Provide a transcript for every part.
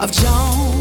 of Jones.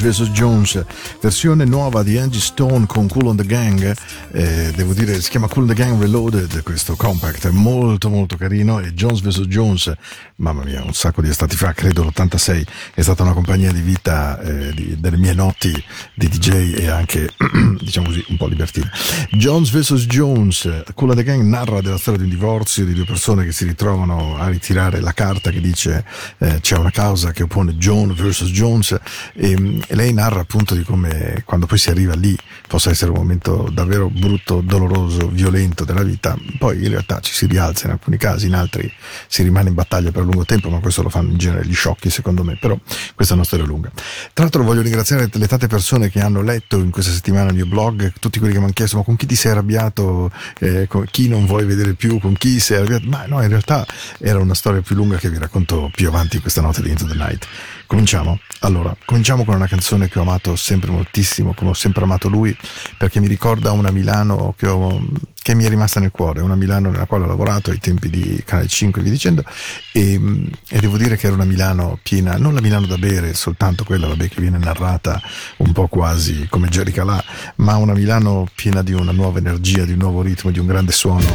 Jones vs. Jones, versione nuova di Angie Stone con Cool on the Gang, eh, devo dire si chiama Cool on the Gang Reloaded questo compact, è molto molto carino e Jones vs. Jones, mamma mia, un sacco di estati fa, credo l'86, è stata una compagnia di vita eh, di, delle mie notti di DJ e anche diciamo così, un po' libertina. Jones vs. Jones, Cool the Gang narra della storia di un divorzio di due persone che si ritrovano a ritirare la carta che dice eh, c'è una causa che oppone John vs. Jones e, e, lei narra appunto di come quando poi si arriva lì possa essere un momento davvero brutto, doloroso, violento della vita, poi in realtà ci si rialza in alcuni casi, in altri si rimane in battaglia per lungo tempo, ma questo lo fanno in genere gli sciocchi secondo me, però questa è una storia lunga. Tra l'altro voglio ringraziare le tante persone che hanno letto in questa settimana il mio blog, tutti quelli che mi hanno chiesto ma con chi ti sei arrabbiato, eh, con chi non vuoi vedere più, con chi sei arrabbiato, ma no in realtà era una storia più lunga che vi racconto più avanti questa notte di Into the Night. Cominciamo? Allora, cominciamo con una canzone che ho amato sempre moltissimo, come ho sempre amato lui, perché mi ricorda una Milano che, ho, che mi è rimasta nel cuore, una Milano nella quale ho lavorato ai tempi di Canale 5 e via dicendo, e, e, devo dire che era una Milano piena, non la Milano da bere, soltanto quella vabbè, che viene narrata un po' quasi come Jerry Calà, ma una Milano piena di una nuova energia, di un nuovo ritmo, di un grande suono.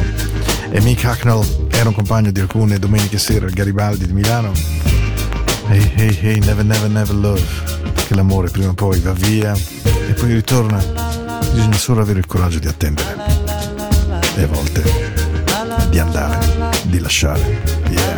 E Mick Hacknell era un compagno di alcune domeniche sera al Garibaldi di Milano Hey, hey, hey, never, never, never love. Che l'amore prima o poi va via e poi ritorna. Bisogna solo avere il coraggio di attendere. E a volte di andare, di lasciare. Yeah.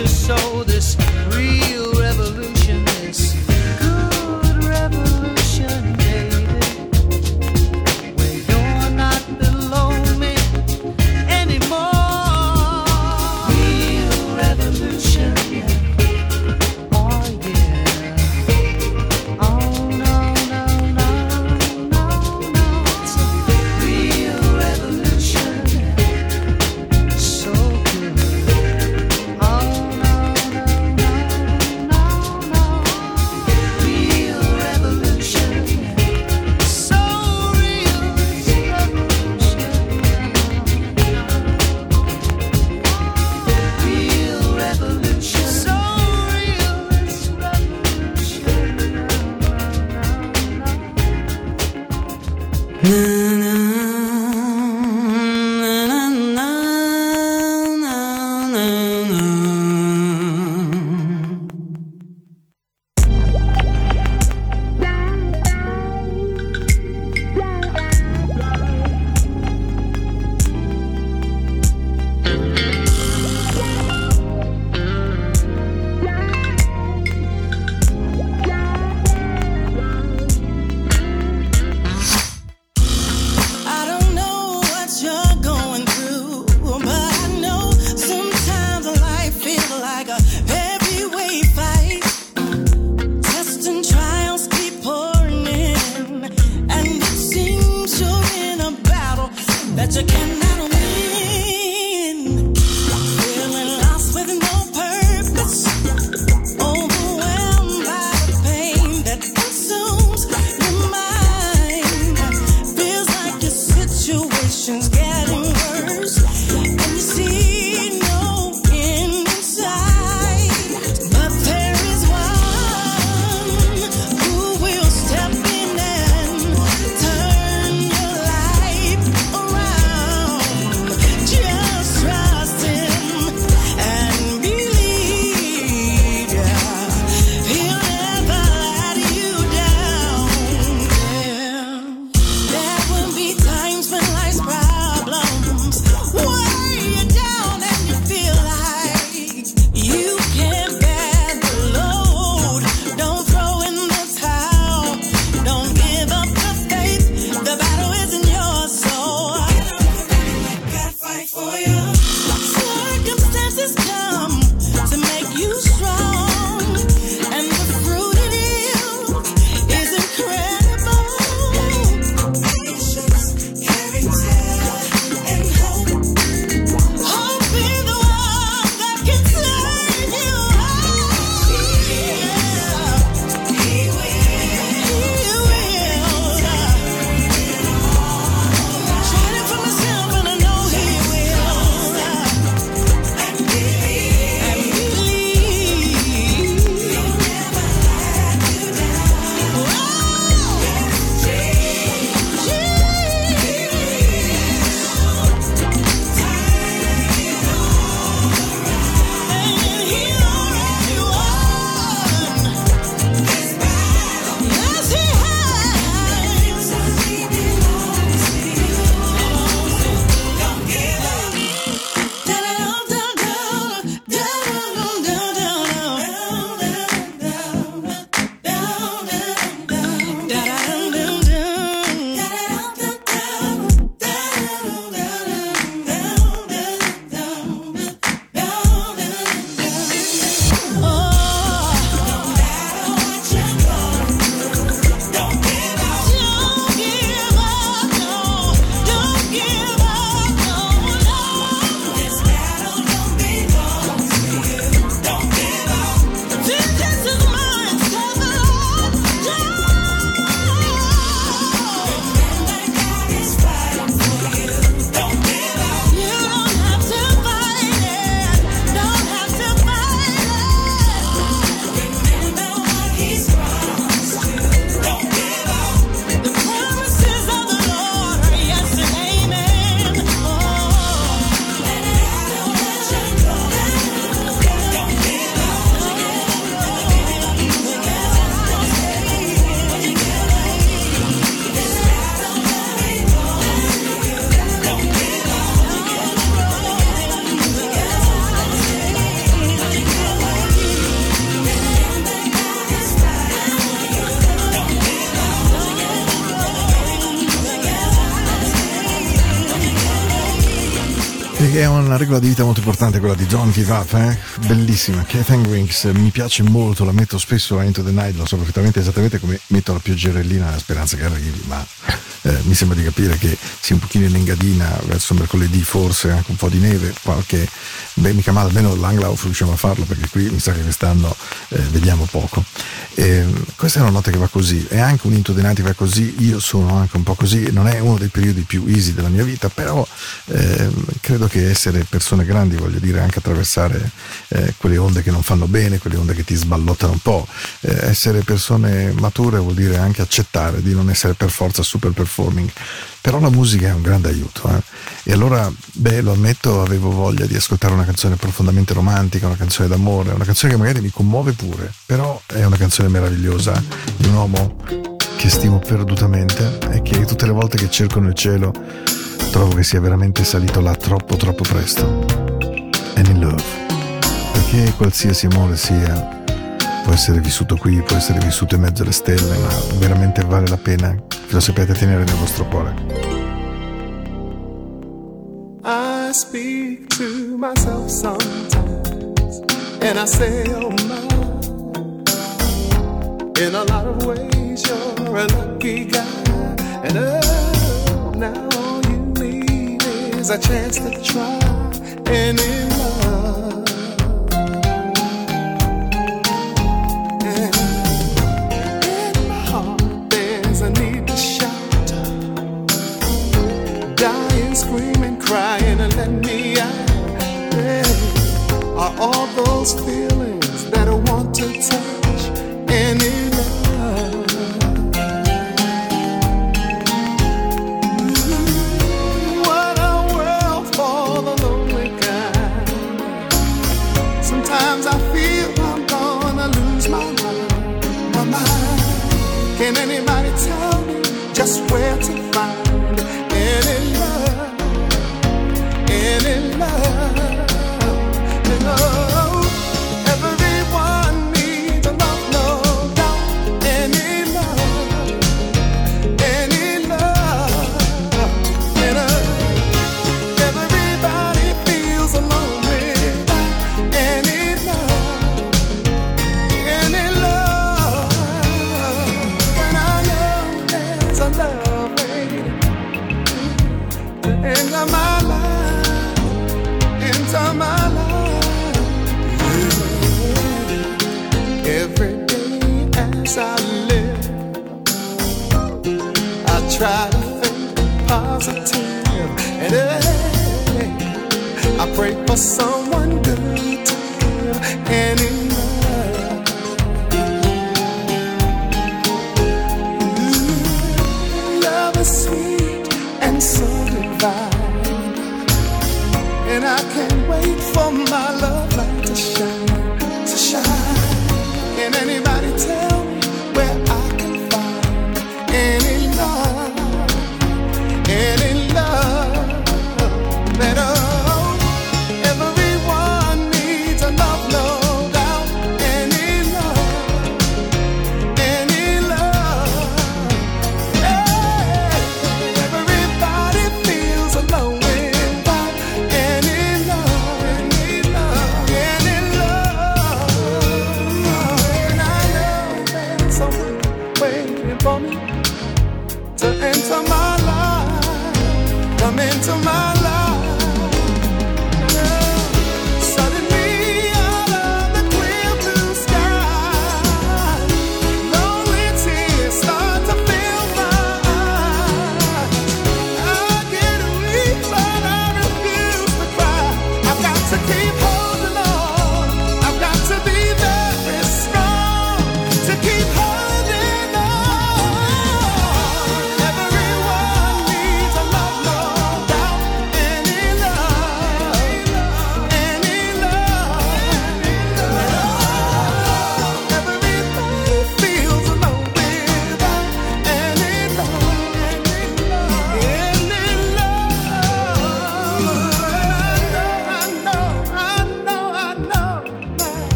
to sow this una regola di vita molto importante quella di Don't Give Up, eh? bellissima. Kate Wings mi piace molto, la metto spesso a Into the Night, lo so perfettamente esattamente come metto la pioggerellina nella speranza che arrivi, ma eh, mi sembra di capire che sia un pochino in engadina verso mercoledì, forse anche un po' di neve, qualche, beh mica male, almeno l'Anglauf riusciamo a farlo perché qui mi sa che quest'anno eh, vediamo poco. E, questa è una notte che va così, è anche un Into the Night che va così, io sono anche un po' così, non è uno dei periodi più easy della mia vita, però eh, credo che essere persone grandi, voglio dire, anche attraversare eh, quelle onde che non fanno bene, quelle onde che ti sballottano un po', eh, essere persone mature vuol dire anche accettare di non essere per forza super performing, però la musica è un grande aiuto. Eh? E allora, beh, lo ammetto, avevo voglia di ascoltare una canzone profondamente romantica, una canzone d'amore, una canzone che magari mi commuove pure, però è una canzone meravigliosa di un uomo che stimo perdutamente e che tutte le volte che cerco nel cielo trovo che sia veramente salito là troppo troppo presto. And in love. Perché qualsiasi amore sia, può essere vissuto qui, può essere vissuto in mezzo alle stelle, ma veramente vale la pena che lo sappiate tenere nel vostro cuore. I speak to myself sometimes, and I say, oh my, in a lot of ways you're a lucky guy, and oh, now a chance to try in love. And in my heart there's a need to shout dying, screaming, crying, and let me out. Are all those feelings that I want to touch and just where to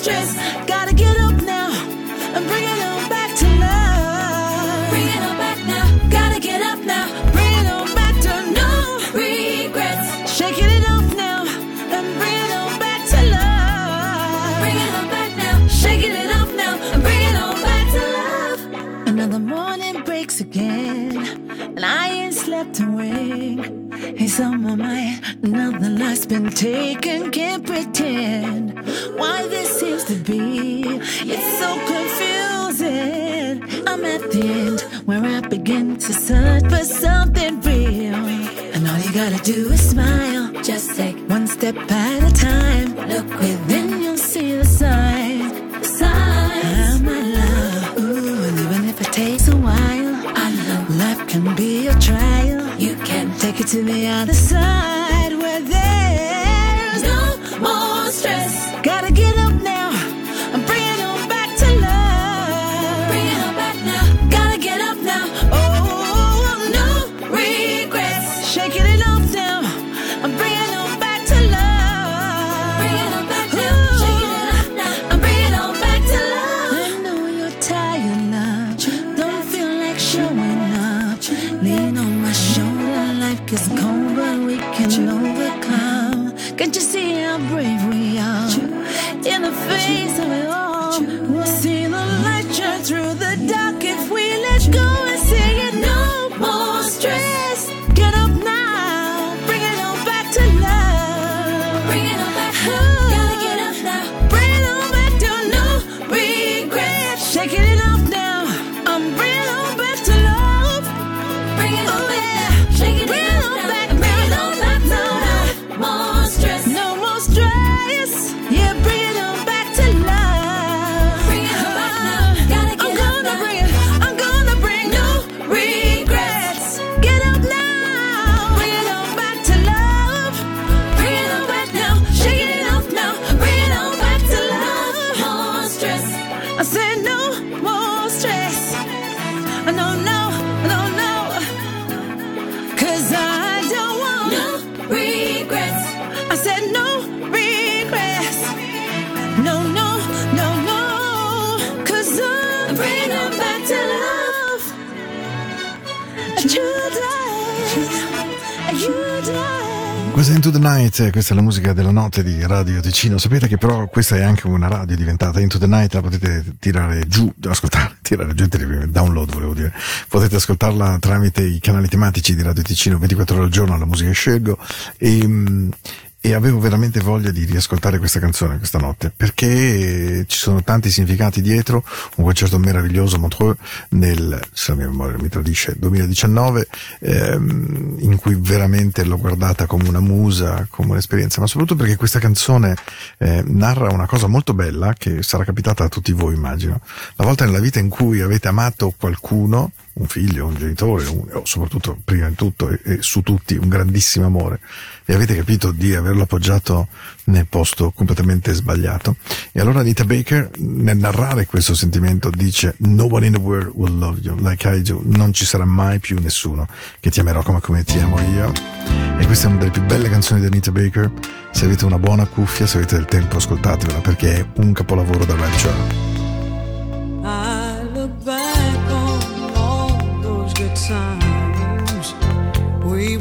stress. Gotta get up now and bring it on back to love. It on back now. Gotta get up now. Bring it on back to no regrets. Shaking it off now and bring it on back to love. Bring it on back now. Shaking it off now and bring it on back to love. Another morning breaks again, and I ain't slept a wink. It's on my mind, another life's been taken, can't pretend why this seems to be. It's so confusing. I'm at the end where I begin to search for something real. And all you gotta do is smile. Just take one step at a time. Look within, you'll see the signs. To the other side Into the Night, questa è la musica della notte di Radio Ticino. Sapete che però questa è anche una radio diventata Into the Night, la potete tirare giù, ascoltare, tirare giù, download volevo dire. Potete ascoltarla tramite i canali tematici di Radio Ticino 24 ore al giorno, la musica scelgo. E, mm, e avevo veramente voglia di riascoltare questa canzone questa notte perché ci sono tanti significati dietro. Un concerto meraviglioso Montreux nel se la mia memoria mi tradisce 2019 ehm, in cui veramente l'ho guardata come una musa come un'esperienza. Ma soprattutto perché questa canzone eh, narra una cosa molto bella che sarà capitata a tutti voi immagino. La volta nella vita in cui avete amato qualcuno un figlio, un genitore, o soprattutto prima di tutto e, e su tutti un grandissimo amore e avete capito di averlo appoggiato nel posto completamente sbagliato. E allora Anita Baker nel narrare questo sentimento dice No one in the world will love you like I do, non ci sarà mai più nessuno che ti amerò come, come ti amo io. E questa è una delle più belle canzoni di Anita Baker. Se avete una buona cuffia, se avete del tempo, ascoltatevela perché è un capolavoro da Show. I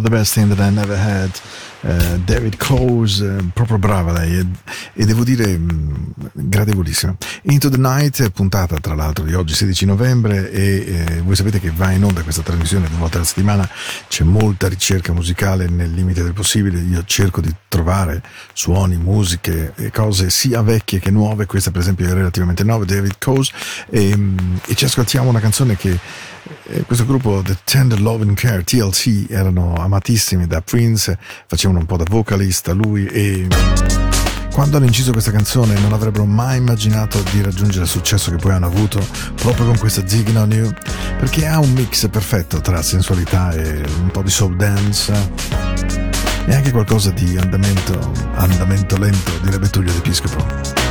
the best thing that I never had. Uh, David Coase, uh, proprio brava lei, e, e devo dire mm, mh, gradevolissima. Into the Night, puntata tra l'altro di oggi 16 novembre e eh, voi sapete che va in onda questa trasmissione due volte alla settimana, c'è molta ricerca musicale nel limite del possibile, io cerco di trovare suoni, musiche e cose sia vecchie che nuove, questa per esempio è relativamente nuova, David Coase. E, e ci ascoltiamo una canzone che eh, questo gruppo The Tender Love and Care, TLC, erano amatissimi da Prince, facevano un po' da vocalista lui e... Quando hanno inciso questa canzone non avrebbero mai immaginato di raggiungere il successo che poi hanno avuto proprio con questa Zigging on You, perché ha un mix perfetto tra sensualità e un po' di soul dance e anche qualcosa di andamento, andamento lento, direbbe Tullio D'Episcopo.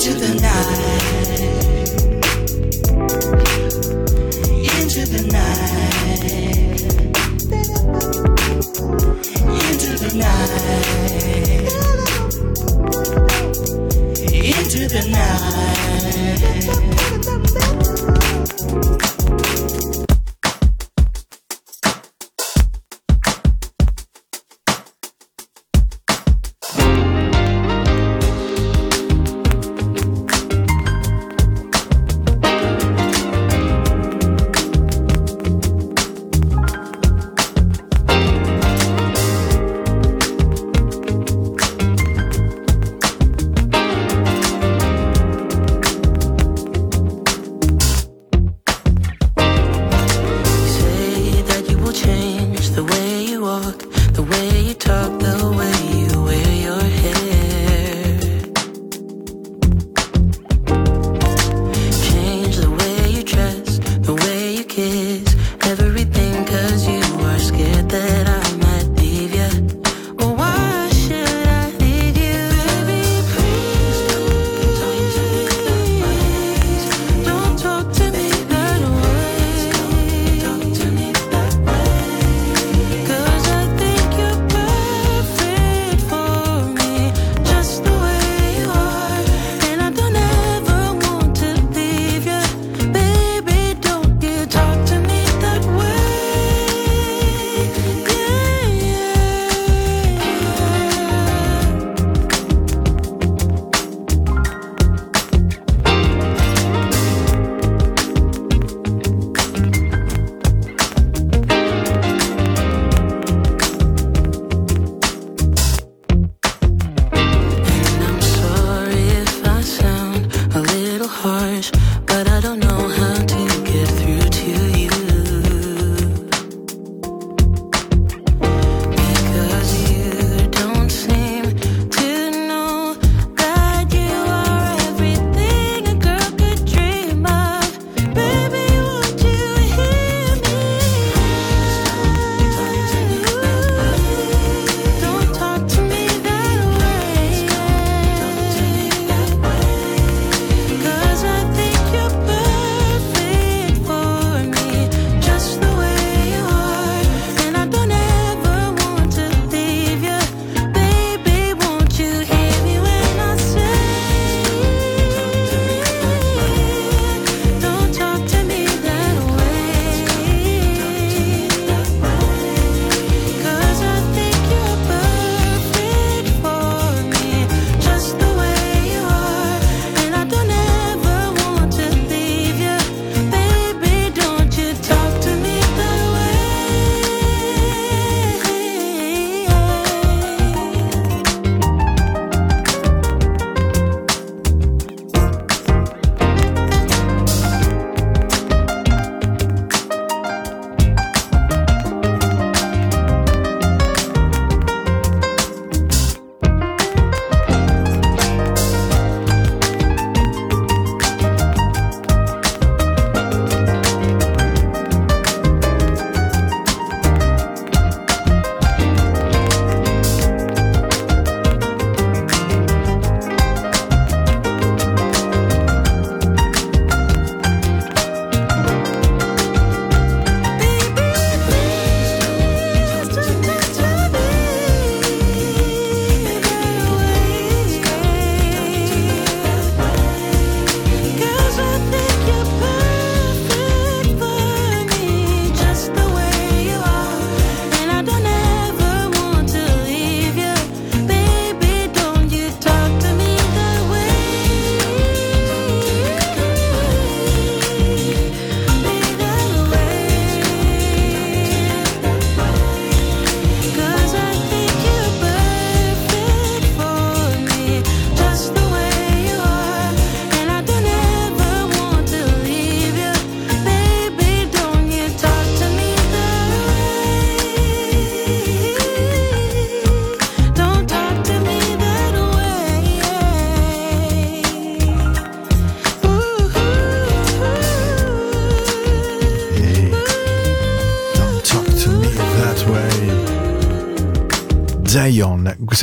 into the night.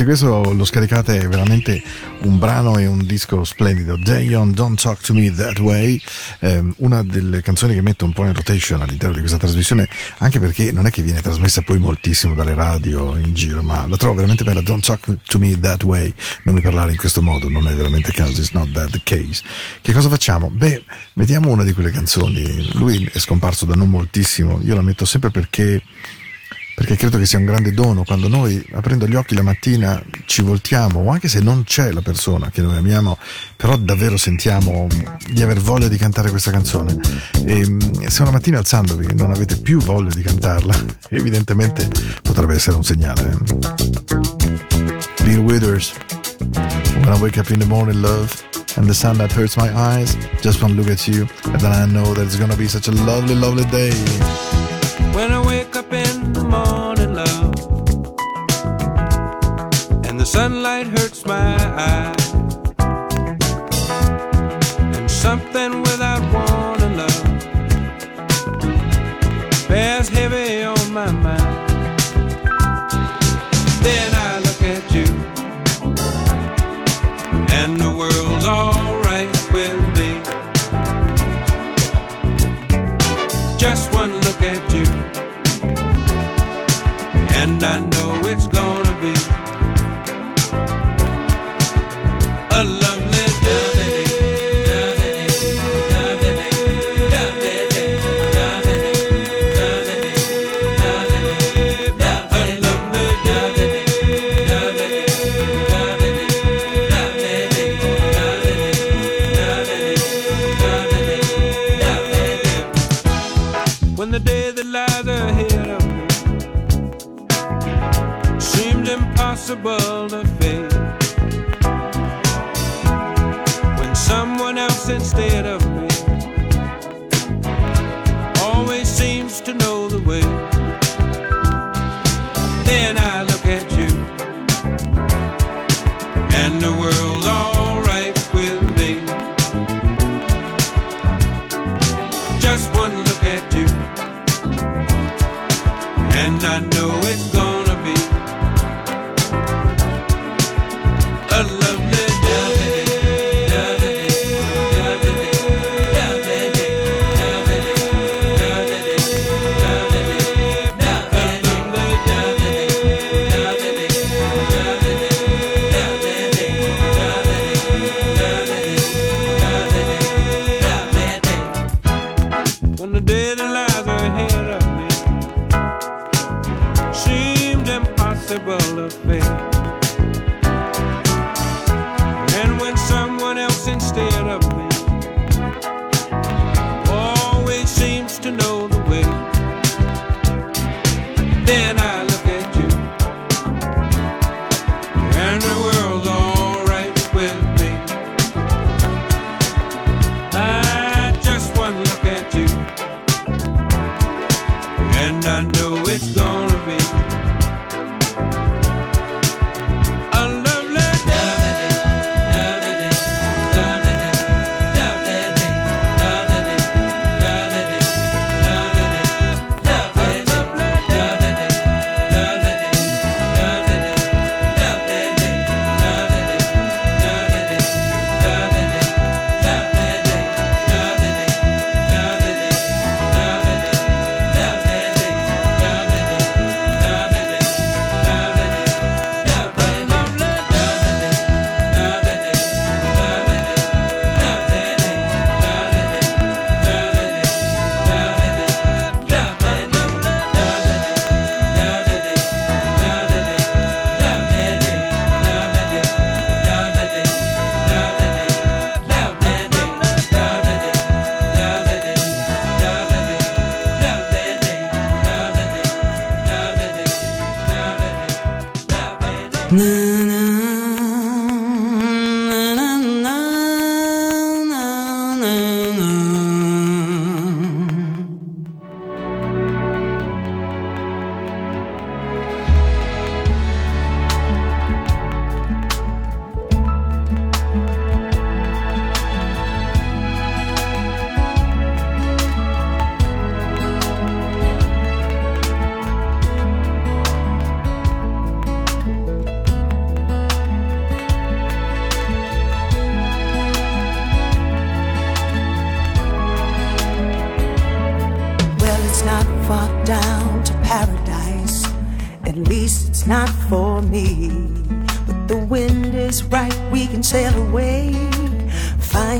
Questo lo scaricate è veramente un brano e un disco splendido. Jayon, Don't Talk to Me That Way, ehm, una delle canzoni che metto un po' in rotation all'interno di questa trasmissione, anche perché non è che viene trasmessa poi moltissimo dalle radio in giro, ma la trovo veramente bella. Don't Talk to Me That Way, non mi parlare in questo modo, non è veramente caso, it's not that the case. Che cosa facciamo? Beh, vediamo una di quelle canzoni. Lui è scomparso da non moltissimo, io la metto sempre perché perché credo che sia un grande dono quando noi aprendo gli occhi la mattina ci voltiamo o anche se non c'è la persona che noi amiamo però davvero sentiamo di aver voglia di cantare questa canzone e mm, se una mattina alzandovi non avete più voglia di cantarla evidentemente potrebbe essere un segnale. Bill Withers When I wake up in the morning love and the sun that hurts my eyes just one look at you and then I know that it's gonna be such a lovely lovely day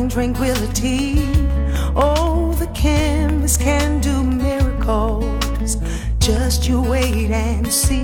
tranquility. Oh, the canvas can do miracles. Just you wait and see.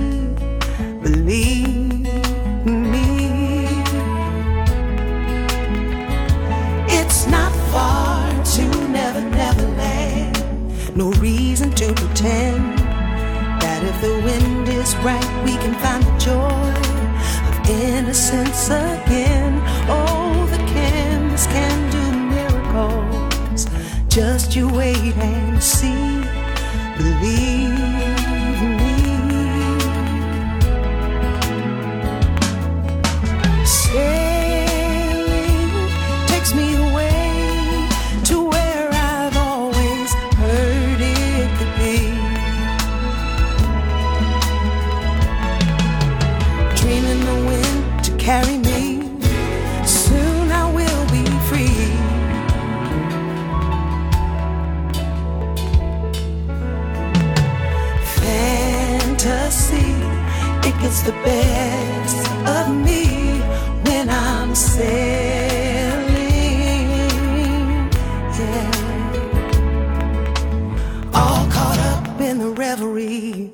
in reverie.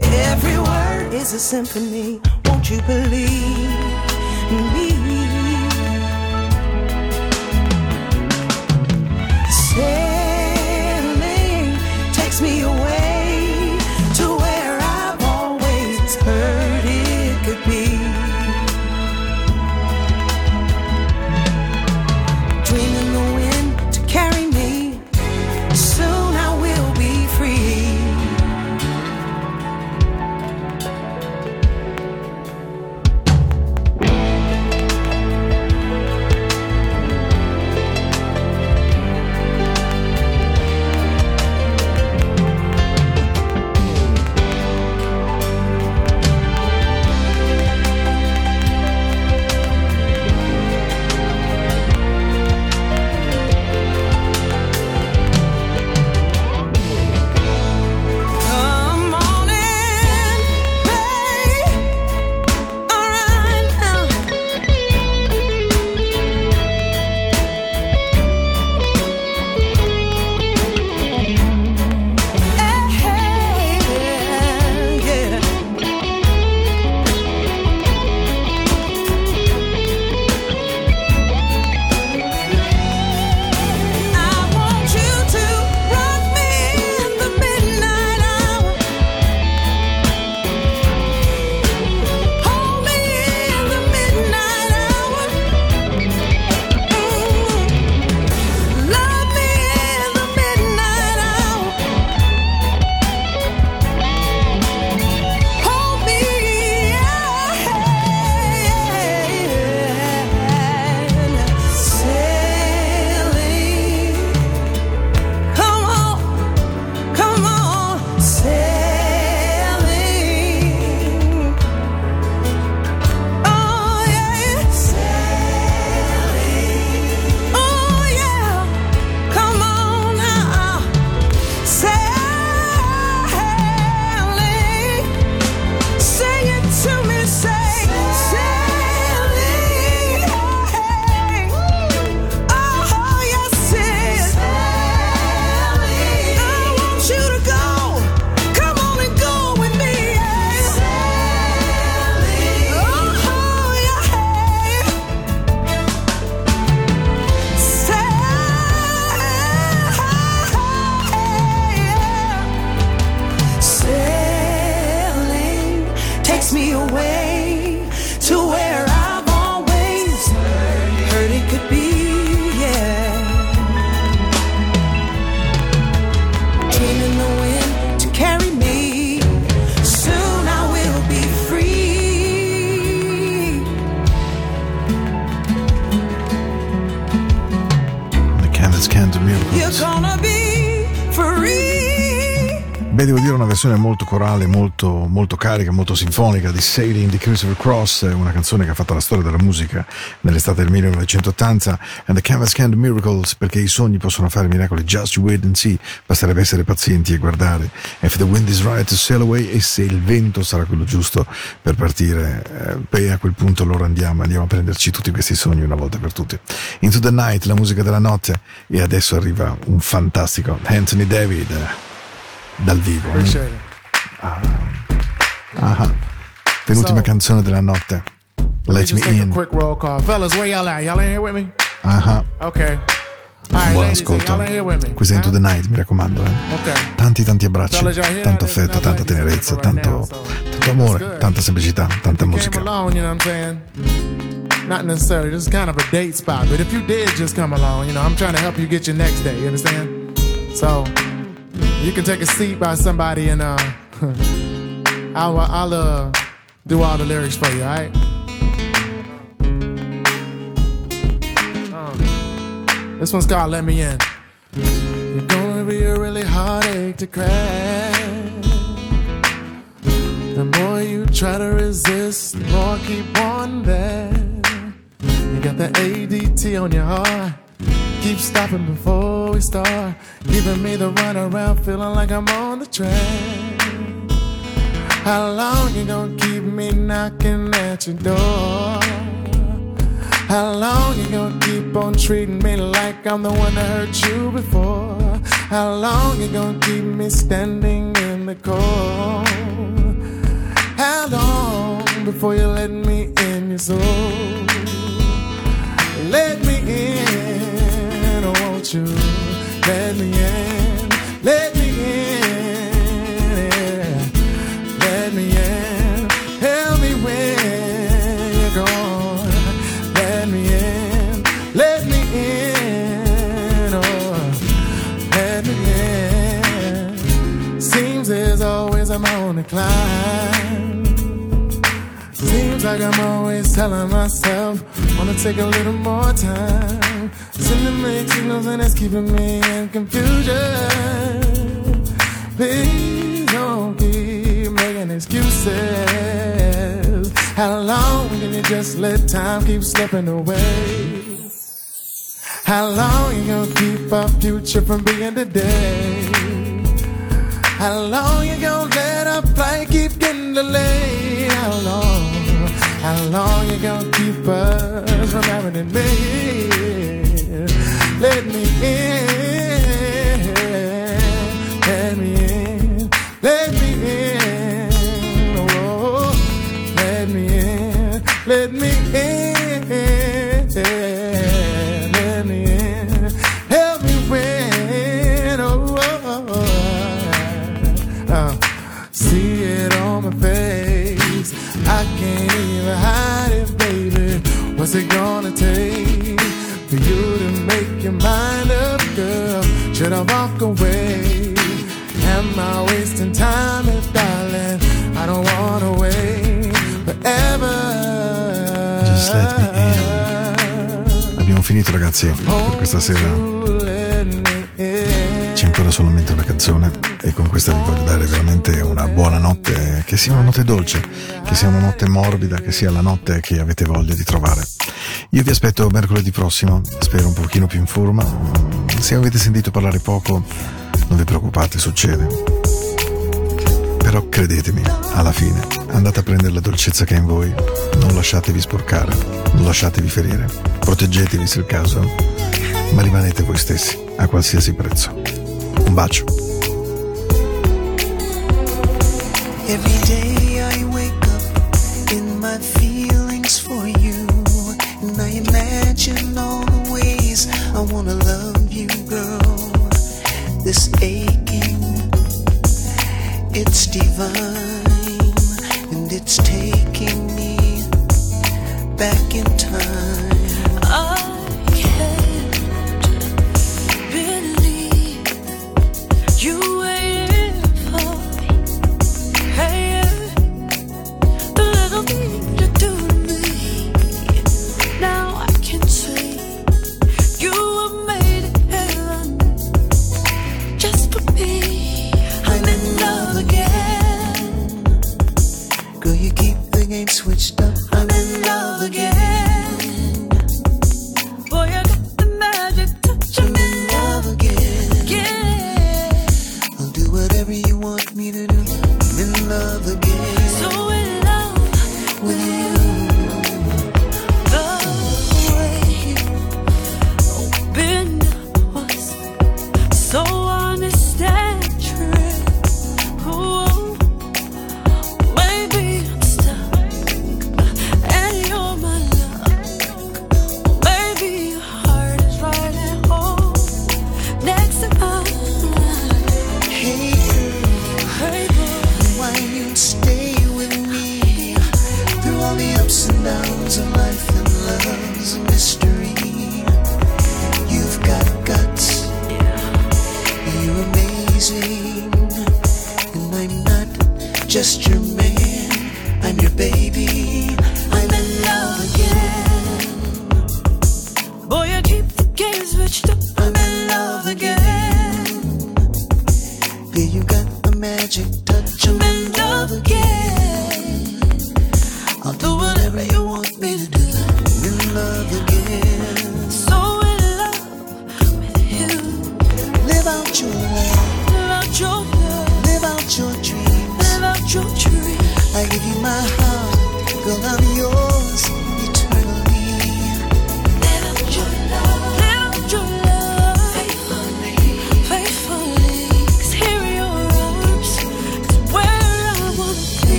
Every word is a symphony. Won't you believe me? Molto corale, molto, molto carica, molto sinfonica di Sailing di Christopher Cross, una canzone che ha fatto la storia della musica nell'estate del 1980, and the Canvas Can Do Miracles, perché i sogni possono fare miracoli, just wait and see, basterebbe essere pazienti e guardare. If the wind is right sail away, e se il vento sarà quello giusto per partire, eh, poi a quel punto allora andiamo, andiamo a prenderci tutti questi sogni una volta per tutte. Into the Night, la musica della notte, e adesso arriva un fantastico Anthony David dal vivo. It. Ah, penultima So- canzone della notte. Let me in. quick roll call. Fellas, where y'all at? Y'all in here with me? Ah, Okay. Right, buon ascolto. è Into the? Night, mi raccomando. eh. Okay. Tanti tanti abbracci, tanto affetto, tanta tenerezza, tanto, tanto amore, tanta semplicità, tanta musica. Not necessarily, this is kind of a date spot, but if you did just come along, you know, I'm trying to help you get your next day, you understand? So, you can take a seat by somebody and, uh, I'll, I'll, uh, do all the lyrics for you, alright? Uh, this one's called Let Me In. You're gonna be a really heartache to crack. The more you try to resist, the more keep on there. You got the ADT on your heart. Keep stopping before we start. Giving me the runaround, feeling like I'm on the track. How long you gonna keep me knocking at your door? How long you gonna keep on treating me like I'm the one that hurt you before? How long you gonna keep me standing in the cold? How long before you let me in your soul? Let me in, oh, won't you? Let me in, let I'm on the climb. Seems like I'm always telling myself, wanna take a little more time. Sending mixed signals and it's keeping me in confusion. Please don't keep making excuses. How long can you just let time keep slipping away? How long you gonna keep our future from being today? How long you gonna let our flight keep getting delayed? How long? How long you gonna keep us from having it made? Let me in, let me in, let me in, oh, oh, oh. let me in, let me in, What's it gonna take for you to make your mind up, girl? Should I walk away? Am I wasting time, eh, darling? I don't wanna wait forever. Just let me Abbiamo finito ragazzi per questa sera. Ancora solamente una canzone e con questa vi voglio dare veramente una buona notte, che sia una notte dolce, che sia una notte morbida, che sia la notte che avete voglia di trovare. Io vi aspetto mercoledì prossimo, spero un pochino più in forma. Se avete sentito parlare poco, non vi preoccupate, succede. Però credetemi, alla fine andate a prendere la dolcezza che è in voi, non lasciatevi sporcare, non lasciatevi ferire, proteggetevi se è il caso, ma rimanete voi stessi a qualsiasi prezzo. Every day I wake up in my feelings for you. And I imagine all the ways I wanna love you, girl. This aching, it's divine. And it's taking me back in time.